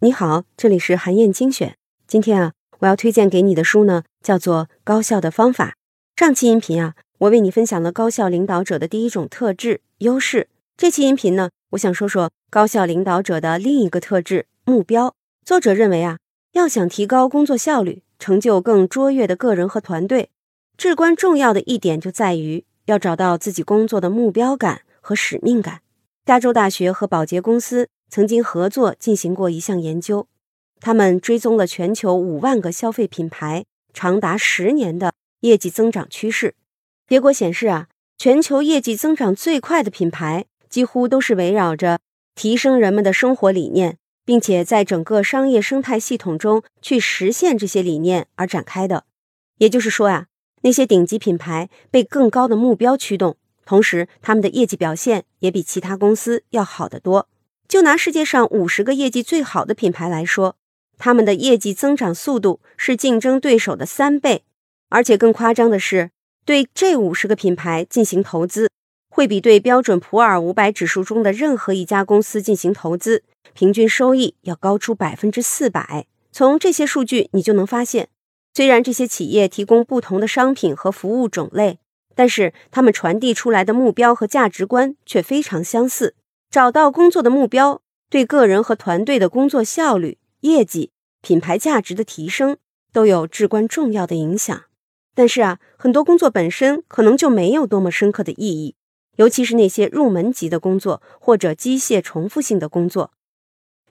你好，这里是韩燕精选。今天啊，我要推荐给你的书呢，叫做《高效的方法》。上期音频啊，我为你分享了高效领导者的第一种特质——优势。这期音频呢，我想说说高效领导者的另一个特质——目标。作者认为啊，要想提高工作效率，成就更卓越的个人和团队，至关重要的一点就在于要找到自己工作的目标感和使命感。加州大学和宝洁公司。曾经合作进行过一项研究，他们追踪了全球五万个消费品牌长达十年的业绩增长趋势。结果显示啊，全球业绩增长最快的品牌几乎都是围绕着提升人们的生活理念，并且在整个商业生态系统中去实现这些理念而展开的。也就是说啊，那些顶级品牌被更高的目标驱动，同时他们的业绩表现也比其他公司要好得多。就拿世界上五十个业绩最好的品牌来说，他们的业绩增长速度是竞争对手的三倍，而且更夸张的是，对这五十个品牌进行投资，会比对标准普尔五百指数中的任何一家公司进行投资，平均收益要高出百分之四百。从这些数据，你就能发现，虽然这些企业提供不同的商品和服务种类，但是他们传递出来的目标和价值观却非常相似。找到工作的目标，对个人和团队的工作效率、业绩、品牌价值的提升都有至关重要的影响。但是啊，很多工作本身可能就没有多么深刻的意义，尤其是那些入门级的工作或者机械重复性的工作。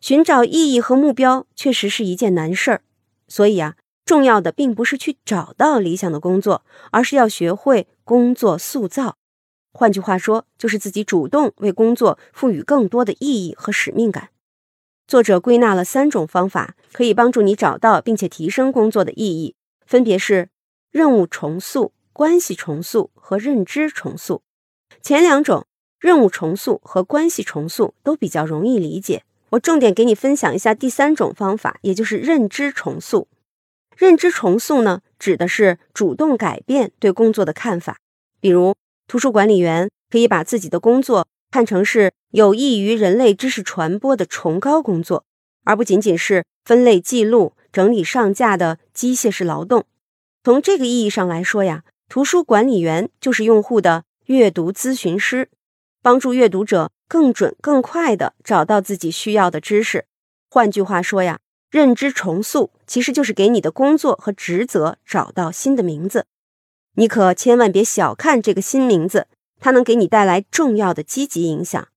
寻找意义和目标确实是一件难事儿。所以啊，重要的并不是去找到理想的工作，而是要学会工作塑造。换句话说，就是自己主动为工作赋予更多的意义和使命感。作者归纳了三种方法，可以帮助你找到并且提升工作的意义，分别是任务重塑、关系重塑和认知重塑。前两种，任务重塑和关系重塑都比较容易理解。我重点给你分享一下第三种方法，也就是认知重塑。认知重塑呢，指的是主动改变对工作的看法，比如。图书管理员可以把自己的工作看成是有益于人类知识传播的崇高工作，而不仅仅是分类记录、整理上架的机械式劳动。从这个意义上来说呀，图书管理员就是用户的阅读咨询师，帮助阅读者更准、更快地找到自己需要的知识。换句话说呀，认知重塑其实就是给你的工作和职责找到新的名字。你可千万别小看这个新名字，它能给你带来重要的积极影响。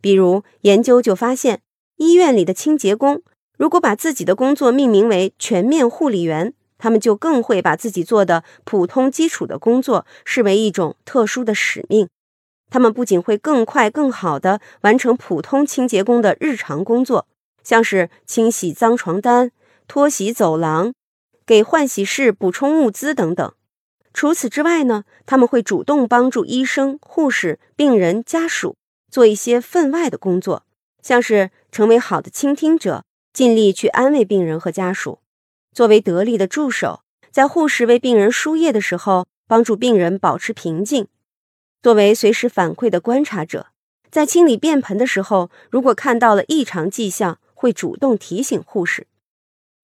比如，研究就发现，医院里的清洁工如果把自己的工作命名为“全面护理员”，他们就更会把自己做的普通基础的工作视为一种特殊的使命。他们不仅会更快、更好地完成普通清洁工的日常工作，像是清洗脏床单、拖洗走廊、给换洗室补充物资等等。除此之外呢，他们会主动帮助医生、护士、病人家属做一些分外的工作，像是成为好的倾听者，尽力去安慰病人和家属；作为得力的助手，在护士为病人输液的时候，帮助病人保持平静；作为随时反馈的观察者，在清理便盆的时候，如果看到了异常迹象，会主动提醒护士。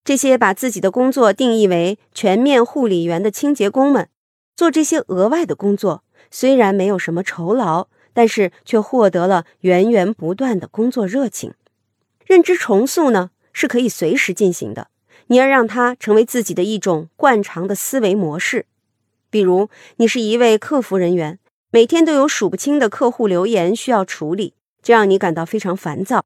这些把自己的工作定义为全面护理员的清洁工们。做这些额外的工作，虽然没有什么酬劳，但是却获得了源源不断的工作热情。认知重塑呢，是可以随时进行的。你要让它成为自己的一种惯常的思维模式。比如，你是一位客服人员，每天都有数不清的客户留言需要处理，这让你感到非常烦躁。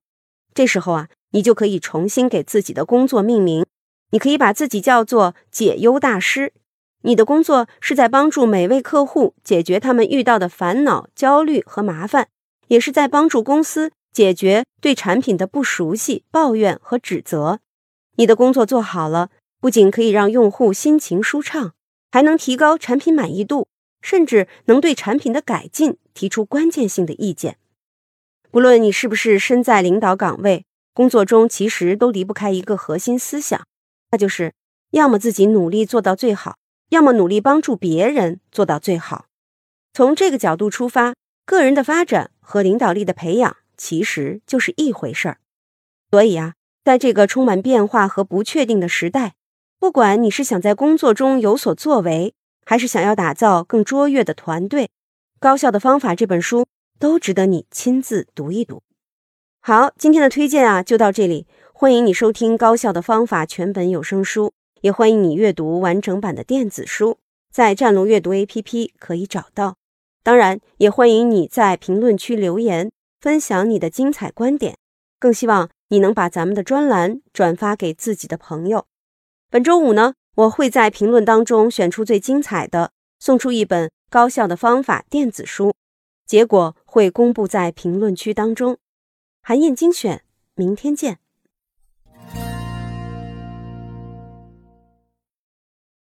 这时候啊，你就可以重新给自己的工作命名。你可以把自己叫做解忧大师。你的工作是在帮助每位客户解决他们遇到的烦恼、焦虑和麻烦，也是在帮助公司解决对产品的不熟悉、抱怨和指责。你的工作做好了，不仅可以让用户心情舒畅，还能提高产品满意度，甚至能对产品的改进提出关键性的意见。不论你是不是身在领导岗位，工作中其实都离不开一个核心思想，那就是要么自己努力做到最好。要么努力帮助别人做到最好。从这个角度出发，个人的发展和领导力的培养其实就是一回事儿。所以啊，在这个充满变化和不确定的时代，不管你是想在工作中有所作为，还是想要打造更卓越的团队，《高效的方法》这本书都值得你亲自读一读。好，今天的推荐啊就到这里，欢迎你收听《高效的方法》全本有声书，也欢迎你阅读完整版的电子书，在战龙阅读 APP 可以找到。当然，也欢迎你在评论区留言，分享你的精彩观点，更希望。你能把咱们的专栏转发给自己的朋友。本周五呢，我会在评论当中选出最精彩的，送出一本高效的方法电子书，结果会公布在评论区当中。韩燕精选，明天见。